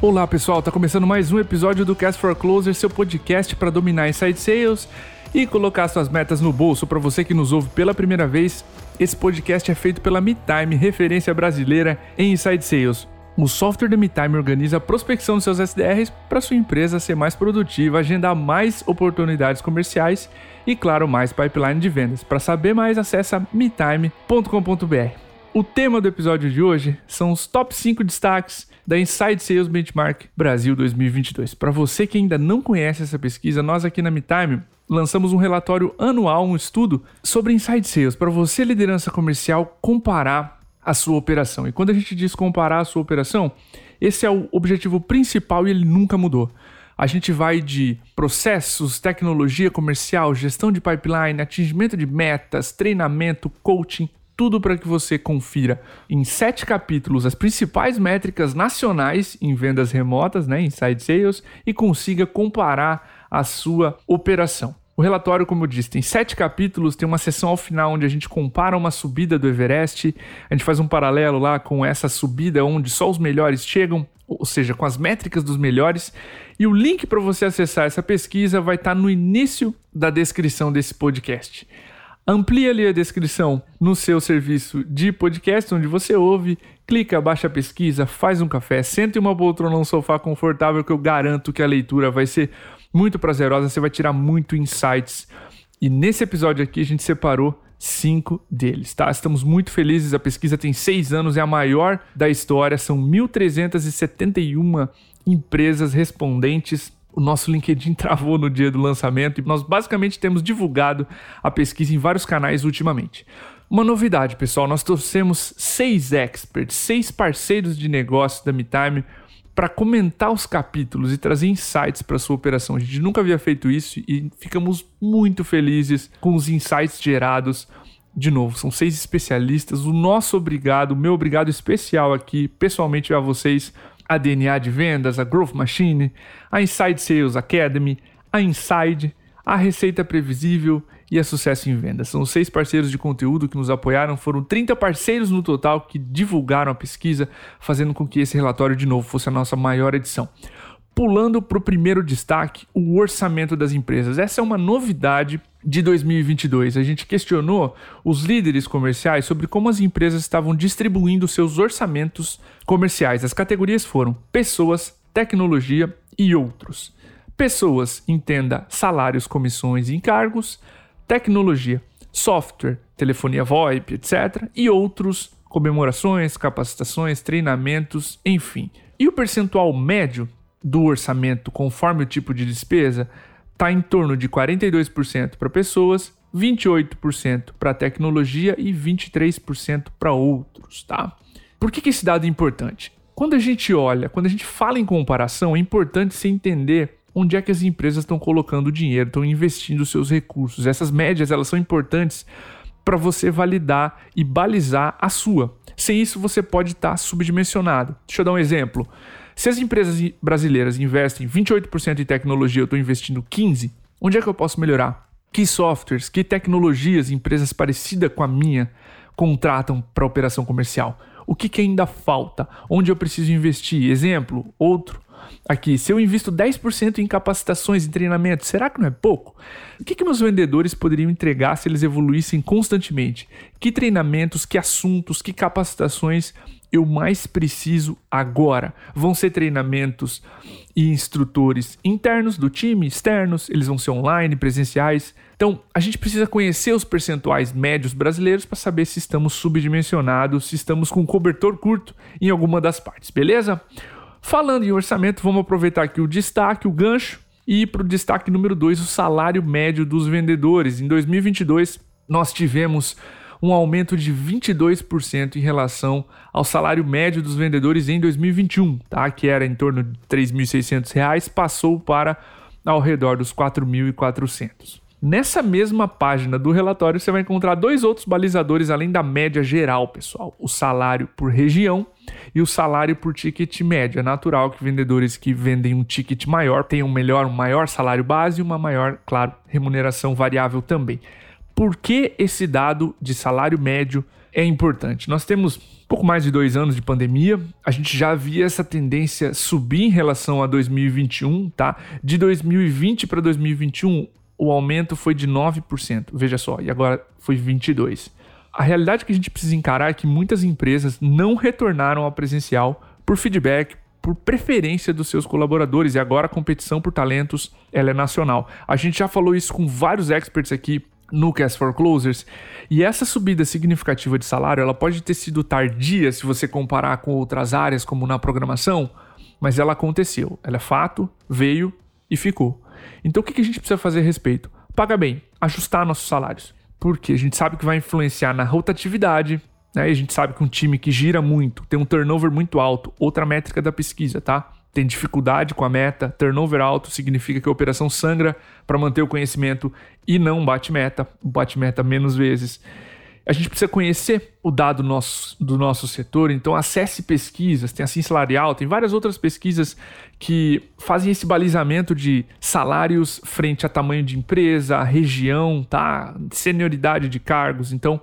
Olá pessoal, tá começando mais um episódio do Cast for Closer, seu podcast para dominar inside sales e colocar suas metas no bolso. Para você que nos ouve pela primeira vez, esse podcast é feito pela MeTime, referência brasileira em inside sales. O software da MeTime organiza a prospecção dos seus SDRs para sua empresa ser mais produtiva, agendar mais oportunidades comerciais e, claro, mais pipeline de vendas. Para saber mais, acesse metime.com.br. O tema do episódio de hoje são os top 5 destaques da Inside Sales Benchmark Brasil 2022. Para você que ainda não conhece essa pesquisa, nós aqui na MeTime lançamos um relatório anual, um estudo sobre Inside Sales, para você, liderança comercial, comparar a sua operação. E quando a gente diz comparar a sua operação, esse é o objetivo principal e ele nunca mudou. A gente vai de processos, tecnologia comercial, gestão de pipeline, atingimento de metas, treinamento, coaching, tudo para que você confira em sete capítulos as principais métricas nacionais em vendas remotas, né, inside sales, e consiga comparar a sua operação. O relatório, como eu disse, tem sete capítulos, tem uma sessão ao final onde a gente compara uma subida do Everest, a gente faz um paralelo lá com essa subida onde só os melhores chegam, ou seja, com as métricas dos melhores. E o link para você acessar essa pesquisa vai estar tá no início da descrição desse podcast. Amplie ali a descrição no seu serviço de podcast, onde você ouve, clica, baixa a pesquisa, faz um café, senta em uma poltrona num sofá confortável que eu garanto que a leitura vai ser muito prazerosa, você vai tirar muito insights. E nesse episódio aqui a gente separou cinco deles, tá? Estamos muito felizes, a pesquisa tem seis anos, é a maior da história, são 1.371 empresas respondentes o nosso LinkedIn travou no dia do lançamento e nós basicamente temos divulgado a pesquisa em vários canais ultimamente. Uma novidade, pessoal, nós trouxemos seis experts, seis parceiros de negócio da MeTime para comentar os capítulos e trazer insights para sua operação. A gente nunca havia feito isso e ficamos muito felizes com os insights gerados. De novo, são seis especialistas. O nosso obrigado, o meu obrigado especial aqui, pessoalmente a vocês a DNA de vendas, a Growth Machine, a Inside Sales Academy, a Inside, a Receita Previsível e a Sucesso em Vendas. São seis parceiros de conteúdo que nos apoiaram, foram 30 parceiros no total que divulgaram a pesquisa, fazendo com que esse relatório de novo fosse a nossa maior edição. Pulando para o primeiro destaque, o orçamento das empresas. Essa é uma novidade de 2022. A gente questionou os líderes comerciais sobre como as empresas estavam distribuindo seus orçamentos comerciais. As categorias foram pessoas, tecnologia e outros. Pessoas, entenda salários, comissões e encargos. Tecnologia, software, telefonia VoIP, etc. E outros, comemorações, capacitações, treinamentos, enfim. E o percentual médio do orçamento, conforme o tipo de despesa, está em torno de 42% para pessoas, 28% para tecnologia e 23% para outros, tá? Por que, que esse dado é importante? Quando a gente olha, quando a gente fala em comparação, é importante se entender onde é que as empresas estão colocando o dinheiro, estão investindo seus recursos. Essas médias elas são importantes para você validar e balizar a sua. Sem isso, você pode estar tá subdimensionado. Deixa eu dar um exemplo. Se as empresas brasileiras investem 28% em tecnologia, eu estou investindo 15%, onde é que eu posso melhorar? Que softwares, que tecnologias empresas parecidas com a minha contratam para operação comercial? O que, que ainda falta? Onde eu preciso investir? Exemplo, outro. Aqui, se eu invisto 10% em capacitações e treinamento, será que não é pouco? O que, que meus vendedores poderiam entregar se eles evoluíssem constantemente? Que treinamentos, que assuntos, que capacitações eu mais preciso agora? Vão ser treinamentos e instrutores internos do time, externos, eles vão ser online, presenciais. Então, a gente precisa conhecer os percentuais médios brasileiros para saber se estamos subdimensionados, se estamos com cobertor curto em alguma das partes, beleza? Falando em orçamento, vamos aproveitar aqui o destaque, o gancho, e para o destaque número 2, o salário médio dos vendedores. Em 2022, nós tivemos um aumento de 22% em relação ao salário médio dos vendedores em 2021, tá? que era em torno de R$ 3.600, passou para ao redor dos R$ 4.400. Nessa mesma página do relatório, você vai encontrar dois outros balizadores além da média geral, pessoal: o salário por região e o salário por ticket médio. É natural que vendedores que vendem um ticket maior tenham melhor, um maior salário base e uma maior, claro, remuneração variável também. Por que esse dado de salário médio é importante? Nós temos pouco mais de dois anos de pandemia, a gente já via essa tendência subir em relação a 2021, tá? De 2020 para 2021, o aumento foi de 9%, veja só, e agora foi 22%. A realidade que a gente precisa encarar é que muitas empresas não retornaram ao presencial por feedback, por preferência dos seus colaboradores e agora a competição por talentos ela é nacional. A gente já falou isso com vários experts aqui no Cast for Closers. E essa subida significativa de salário, ela pode ter sido tardia se você comparar com outras áreas, como na programação, mas ela aconteceu. Ela é fato, veio e ficou. Então o que a gente precisa fazer a respeito? Paga bem, ajustar nossos salários. Porque a gente sabe que vai influenciar na rotatividade, né? E a gente sabe que um time que gira muito, tem um turnover muito alto, outra métrica da pesquisa, tá? Tem dificuldade com a meta, turnover alto significa que a operação sangra para manter o conhecimento e não bate meta, bate meta menos vezes. A gente precisa conhecer o dado nosso, do nosso setor, então acesse pesquisas, tem a Sim Salarial, tem várias outras pesquisas que fazem esse balizamento de salários frente a tamanho de empresa, região, tá? senioridade de cargos. Então,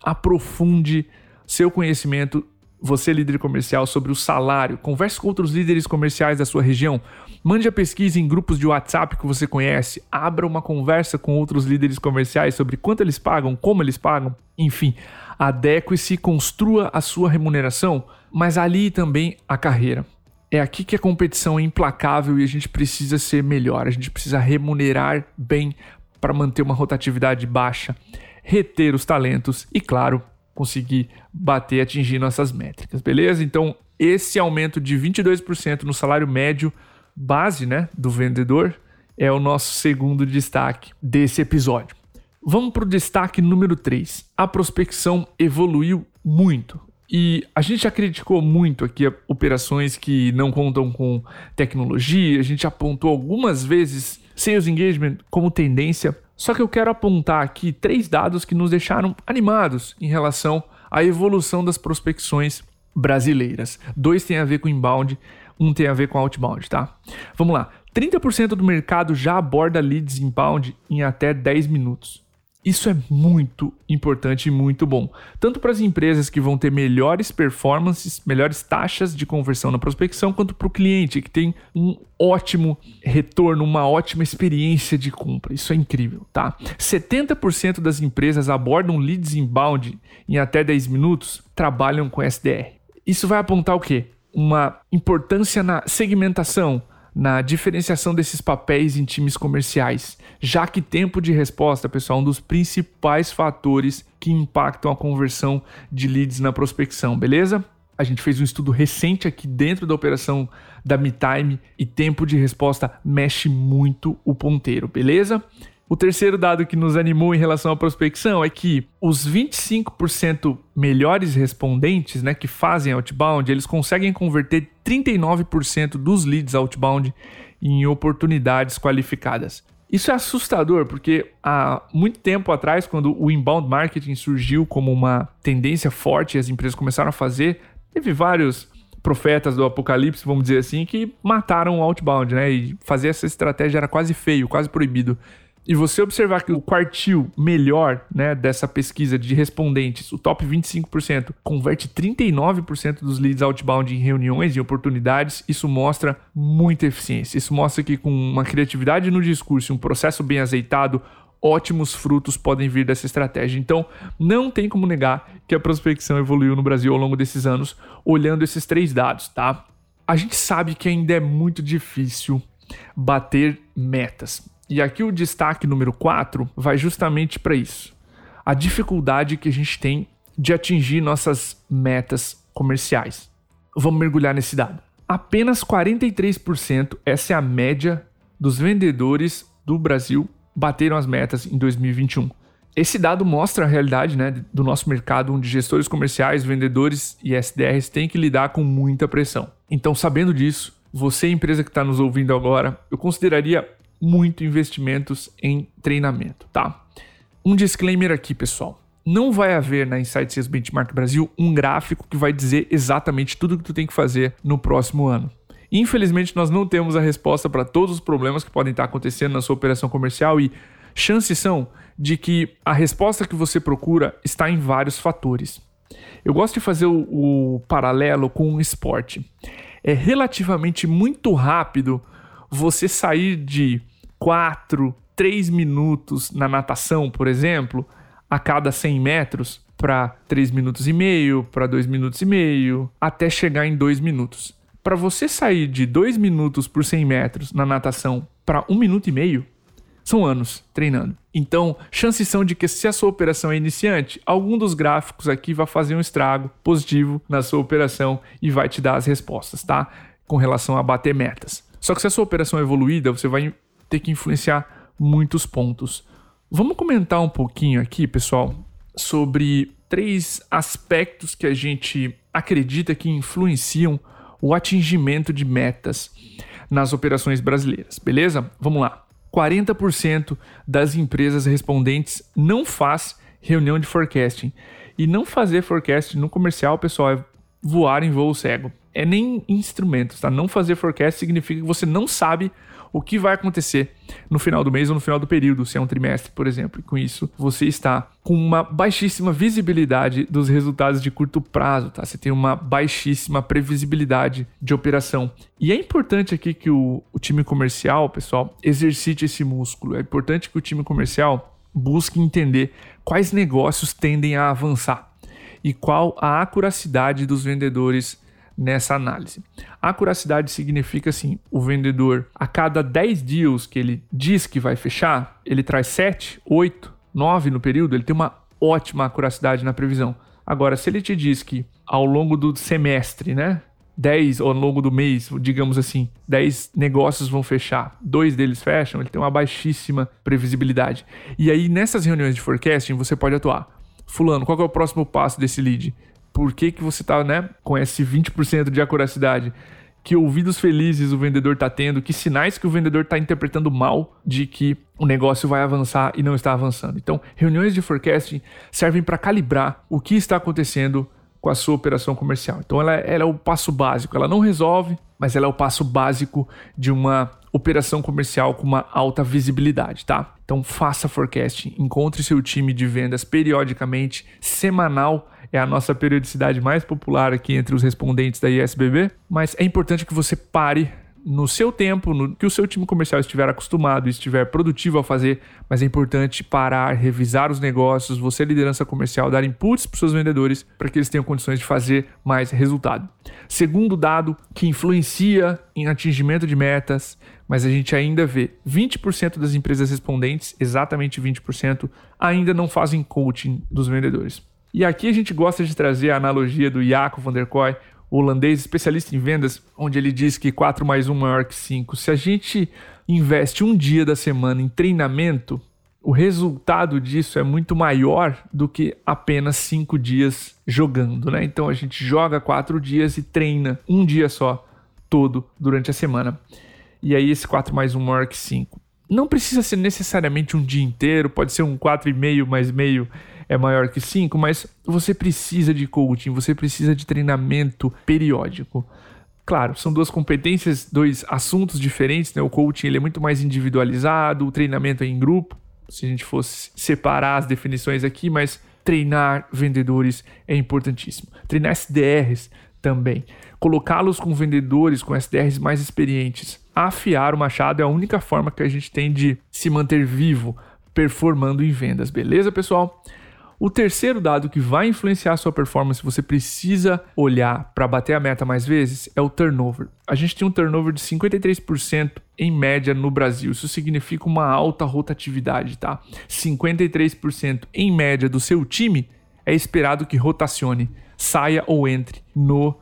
aprofunde seu conhecimento você, líder comercial, sobre o salário. Converse com outros líderes comerciais da sua região. Mande a pesquisa em grupos de WhatsApp que você conhece. Abra uma conversa com outros líderes comerciais sobre quanto eles pagam, como eles pagam. Enfim, adeque-se, construa a sua remuneração, mas ali também a carreira. É aqui que a competição é implacável e a gente precisa ser melhor. A gente precisa remunerar bem para manter uma rotatividade baixa, reter os talentos e, claro, conseguir bater, atingir nossas métricas, beleza? Então, esse aumento de 22% no salário médio base, né, do vendedor é o nosso segundo destaque desse episódio. Vamos para o destaque número 3. A prospecção evoluiu muito. E a gente já criticou muito aqui operações que não contam com tecnologia, a gente apontou algumas vezes sales engagement como tendência só que eu quero apontar aqui três dados que nos deixaram animados em relação à evolução das prospecções brasileiras. Dois têm a ver com inbound, um tem a ver com outbound, tá? Vamos lá. 30% do mercado já aborda leads inbound em até 10 minutos. Isso é muito importante e muito bom, tanto para as empresas que vão ter melhores performances, melhores taxas de conversão na prospecção, quanto para o cliente que tem um ótimo retorno, uma ótima experiência de compra. Isso é incrível, tá? 70% das empresas abordam leads inbound em até 10 minutos, trabalham com SDR. Isso vai apontar o quê? Uma importância na segmentação, na diferenciação desses papéis em times comerciais, já que tempo de resposta, pessoal, é um dos principais fatores que impactam a conversão de leads na prospecção, beleza? A gente fez um estudo recente aqui dentro da operação da MeTime e tempo de resposta mexe muito o ponteiro, beleza? O terceiro dado que nos animou em relação à prospecção é que os 25% melhores respondentes, né, que fazem outbound, eles conseguem converter 39% dos leads outbound em oportunidades qualificadas. Isso é assustador, porque há muito tempo atrás, quando o inbound marketing surgiu como uma tendência forte e as empresas começaram a fazer, teve vários profetas do apocalipse, vamos dizer assim, que mataram o outbound, né? E fazer essa estratégia era quase feio, quase proibido e você observar que o quartil melhor né, dessa pesquisa de respondentes, o top 25%, converte 39% dos leads outbound em reuniões e oportunidades, isso mostra muita eficiência. Isso mostra que com uma criatividade no discurso e um processo bem azeitado, ótimos frutos podem vir dessa estratégia. Então, não tem como negar que a prospecção evoluiu no Brasil ao longo desses anos, olhando esses três dados, tá? A gente sabe que ainda é muito difícil bater metas. E aqui o destaque número 4 vai justamente para isso. A dificuldade que a gente tem de atingir nossas metas comerciais. Vamos mergulhar nesse dado. Apenas 43%, essa é a média dos vendedores do Brasil bateram as metas em 2021. Esse dado mostra a realidade né, do nosso mercado, onde gestores comerciais, vendedores e SDRs têm que lidar com muita pressão. Então, sabendo disso, você, empresa que está nos ouvindo agora, eu consideraria muito investimentos em treinamento, tá? Um disclaimer aqui, pessoal. Não vai haver na Insight Sales Benchmark Brasil um gráfico que vai dizer exatamente tudo que tu tem que fazer no próximo ano. Infelizmente, nós não temos a resposta para todos os problemas que podem estar acontecendo na sua operação comercial e chances são de que a resposta que você procura está em vários fatores. Eu gosto de fazer o, o paralelo com o esporte. É relativamente muito rápido você sair de 4, 3 minutos na natação, por exemplo, a cada 100 metros, para 3 minutos e meio, para 2 minutos e meio, até chegar em 2 minutos. Para você sair de 2 minutos por 100 metros na natação para 1 minuto e meio, são anos treinando. Então, chances são de que se a sua operação é iniciante, algum dos gráficos aqui vai fazer um estrago positivo na sua operação e vai te dar as respostas, tá? Com relação a bater metas. Só que se a sua operação é evoluída, você vai ter que influenciar muitos pontos. Vamos comentar um pouquinho aqui, pessoal, sobre três aspectos que a gente acredita que influenciam o atingimento de metas nas operações brasileiras, beleza? Vamos lá. 40% das empresas respondentes não faz reunião de forecasting. E não fazer forecast no comercial, pessoal, é voar em voo cego. É nem instrumentos, tá? Não fazer forecast significa que você não sabe o que vai acontecer no final do mês ou no final do período, se é um trimestre, por exemplo. E com isso, você está com uma baixíssima visibilidade dos resultados de curto prazo, tá? Você tem uma baixíssima previsibilidade de operação. E é importante aqui que o, o time comercial, pessoal, exercite esse músculo. É importante que o time comercial busque entender quais negócios tendem a avançar e qual a acuracidade dos vendedores nessa análise. Acuracidade significa assim, o vendedor a cada 10 deals que ele diz que vai fechar, ele traz 7, 8, 9 no período, ele tem uma ótima acuracidade na previsão. Agora, se ele te diz que ao longo do semestre, né, 10 ou ao longo do mês, digamos assim, 10 negócios vão fechar, dois deles fecham, ele tem uma baixíssima previsibilidade. E aí, nessas reuniões de forecasting, você pode atuar. Fulano, qual é o próximo passo desse lead? Por que, que você está né, com esse 20% de acuracidade. Que ouvidos felizes o vendedor está tendo, que sinais que o vendedor está interpretando mal de que o negócio vai avançar e não está avançando. Então, reuniões de forecasting servem para calibrar o que está acontecendo com a sua operação comercial. Então, ela, ela é o passo básico. Ela não resolve, mas ela é o passo básico de uma operação comercial com uma alta visibilidade, tá? Então faça forecasting, encontre seu time de vendas periodicamente, semanal é a nossa periodicidade mais popular aqui entre os respondentes da ISBB, mas é importante que você pare no seu tempo, no que o seu time comercial estiver acostumado e estiver produtivo a fazer, mas é importante parar, revisar os negócios, você, liderança comercial, dar inputs para os seus vendedores para que eles tenham condições de fazer mais resultado. Segundo dado que influencia em atingimento de metas, mas a gente ainda vê 20% das empresas respondentes, exatamente 20%, ainda não fazem coaching dos vendedores. E aqui a gente gosta de trazer a analogia do Jaco van der Kooi, holandês especialista em vendas, onde ele diz que 4 mais 1 maior que 5. Se a gente investe um dia da semana em treinamento, o resultado disso é muito maior do que apenas cinco dias jogando, né? Então a gente joga quatro dias e treina um dia só, todo, durante a semana. E aí esse 4 mais 1 maior que 5. Não precisa ser necessariamente um dia inteiro, pode ser um 4,5 mais meio é maior que 5, mas você precisa de coaching, você precisa de treinamento periódico. Claro, são duas competências, dois assuntos diferentes, né? O coaching ele é muito mais individualizado, o treinamento é em grupo. Se a gente fosse separar as definições aqui, mas treinar vendedores é importantíssimo. Treinar SDRs também. Colocá-los com vendedores, com SDRs mais experientes. Afiar o machado é a única forma que a gente tem de se manter vivo, performando em vendas, beleza, pessoal? O terceiro dado que vai influenciar a sua performance, você precisa olhar para bater a meta mais vezes, é o turnover. A gente tem um turnover de 53% em média no Brasil. Isso significa uma alta rotatividade, tá? 53% em média do seu time é esperado que rotacione, saia ou entre no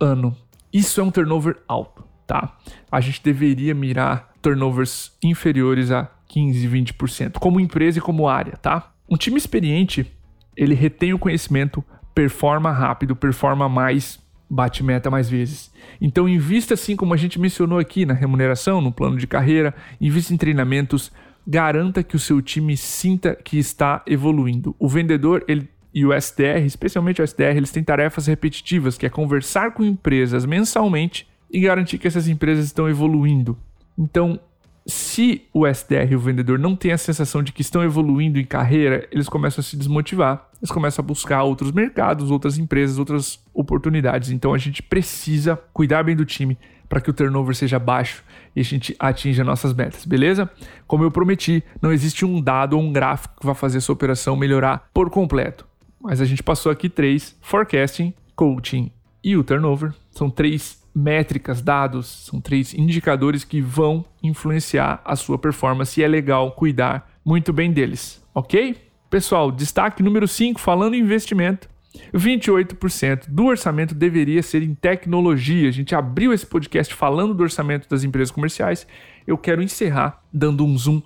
ano. Isso é um turnover alto, tá? A gente deveria mirar turnovers inferiores a 15, 20%, como empresa e como área, tá? Um time experiente ele retém o conhecimento, performa rápido, performa mais, bate meta mais vezes. Então invista assim como a gente mencionou aqui na remuneração, no plano de carreira, invista em treinamentos, garanta que o seu time sinta que está evoluindo. O vendedor, ele e o SDR, especialmente o SDR, eles têm tarefas repetitivas, que é conversar com empresas mensalmente e garantir que essas empresas estão evoluindo. Então, se o SDR e o vendedor não têm a sensação de que estão evoluindo em carreira, eles começam a se desmotivar, eles começam a buscar outros mercados, outras empresas, outras oportunidades. Então a gente precisa cuidar bem do time para que o turnover seja baixo e a gente atinja nossas metas, beleza? Como eu prometi, não existe um dado ou um gráfico que vai fazer essa operação melhorar por completo. Mas a gente passou aqui três: forecasting, coaching e o turnover. São três métricas, dados, são três indicadores que vão influenciar a sua performance e é legal cuidar muito bem deles, ok? Pessoal, destaque número 5, falando em investimento. 28% do orçamento deveria ser em tecnologia. A gente abriu esse podcast falando do orçamento das empresas comerciais. Eu quero encerrar dando um zoom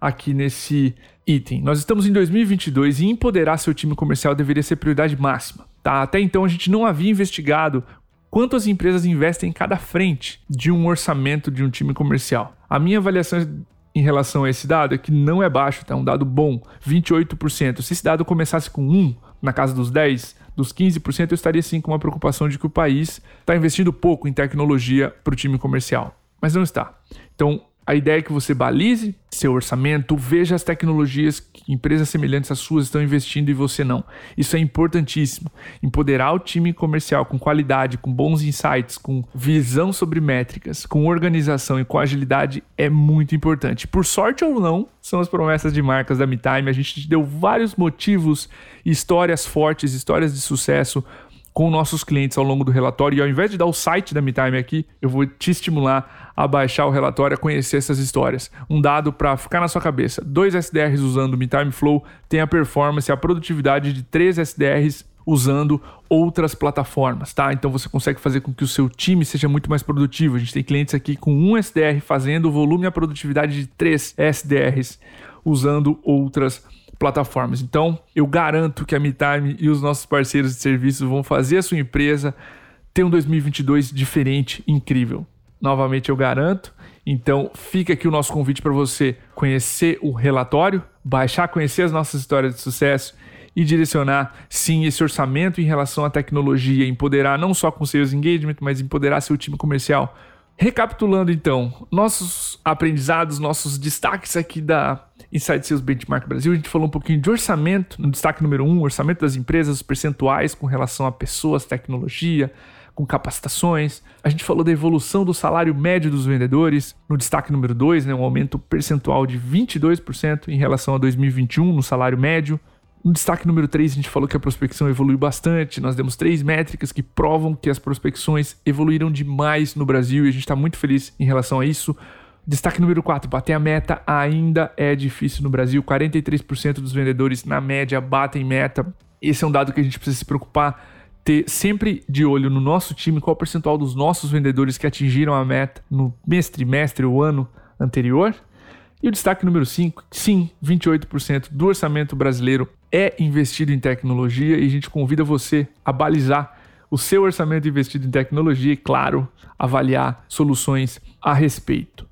aqui nesse item. Nós estamos em 2022 e empoderar seu time comercial deveria ser prioridade máxima. Tá? Até então a gente não havia investigado quanto as empresas investem em cada frente de um orçamento de um time comercial. A minha avaliação em relação a esse dado é que não é baixo, tá? É um dado bom, 28%. Se esse dado começasse com 1, na casa dos 10, dos 15%, eu estaria sim com uma preocupação de que o país está investindo pouco em tecnologia para o time comercial. Mas não está. Então, a ideia é que você balize seu orçamento, veja as tecnologias que empresas semelhantes às suas estão investindo e você não. Isso é importantíssimo. Empoderar o time comercial com qualidade, com bons insights, com visão sobre métricas, com organização e com agilidade é muito importante. Por sorte ou não, são as promessas de marcas da MeTime. A gente te deu vários motivos, histórias fortes, histórias de sucesso com nossos clientes ao longo do relatório. E ao invés de dar o site da MeTime aqui, eu vou te estimular a baixar o relatório, a conhecer essas histórias. Um dado para ficar na sua cabeça: dois SDRs usando o MeTime Flow tem a performance e a produtividade de três SDRs usando outras plataformas, tá? Então você consegue fazer com que o seu time seja muito mais produtivo. A gente tem clientes aqui com um SDR fazendo o volume e a produtividade de três SDRs usando outras plataformas plataformas. Então, eu garanto que a MeTime e os nossos parceiros de serviços vão fazer a sua empresa ter um 2022 diferente, incrível. Novamente eu garanto. Então, fica aqui o nosso convite para você conhecer o relatório, baixar, conhecer as nossas histórias de sucesso e direcionar sim esse orçamento em relação à tecnologia, empoderar não só com seus engagement, mas empoderar seu time comercial. Recapitulando então, nossos aprendizados, nossos destaques aqui da Inside Sales Benchmark Brasil, a gente falou um pouquinho de orçamento, no destaque número um, orçamento das empresas, os percentuais com relação a pessoas, tecnologia, com capacitações. A gente falou da evolução do salário médio dos vendedores, no destaque número 2, né, um aumento percentual de 22% em relação a 2021 no salário médio. No destaque número 3, a gente falou que a prospecção evoluiu bastante. Nós demos três métricas que provam que as prospecções evoluíram demais no Brasil e a gente está muito feliz em relação a isso. Destaque número 4, bater a meta ainda é difícil no Brasil. 43% dos vendedores, na média, batem meta. Esse é um dado que a gente precisa se preocupar, ter sempre de olho no nosso time qual o percentual dos nossos vendedores que atingiram a meta no mês, trimestre ou ano anterior. E o destaque número 5, sim, 28% do orçamento brasileiro é investido em tecnologia e a gente convida você a balizar o seu orçamento investido em tecnologia e, claro, avaliar soluções a respeito.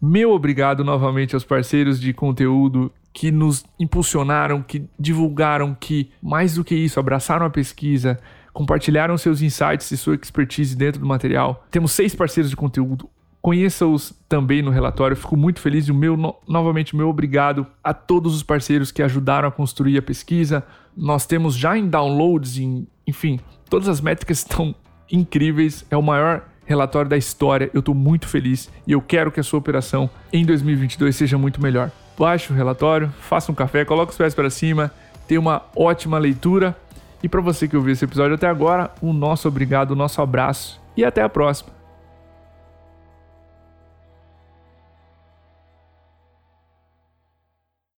Meu obrigado novamente aos parceiros de conteúdo que nos impulsionaram, que divulgaram, que mais do que isso, abraçaram a pesquisa, compartilharam seus insights e sua expertise dentro do material. Temos seis parceiros de conteúdo. Conheça-os também no relatório. Fico muito feliz e o meu no, novamente meu obrigado a todos os parceiros que ajudaram a construir a pesquisa. Nós temos já em downloads, em, enfim, todas as métricas estão incríveis. É o maior relatório da história. Eu estou muito feliz e eu quero que a sua operação em 2022 seja muito melhor. Baixe o relatório, faça um café, coloque os pés para cima, tenha uma ótima leitura. E para você que ouviu esse episódio até agora, o nosso obrigado, o nosso abraço e até a próxima.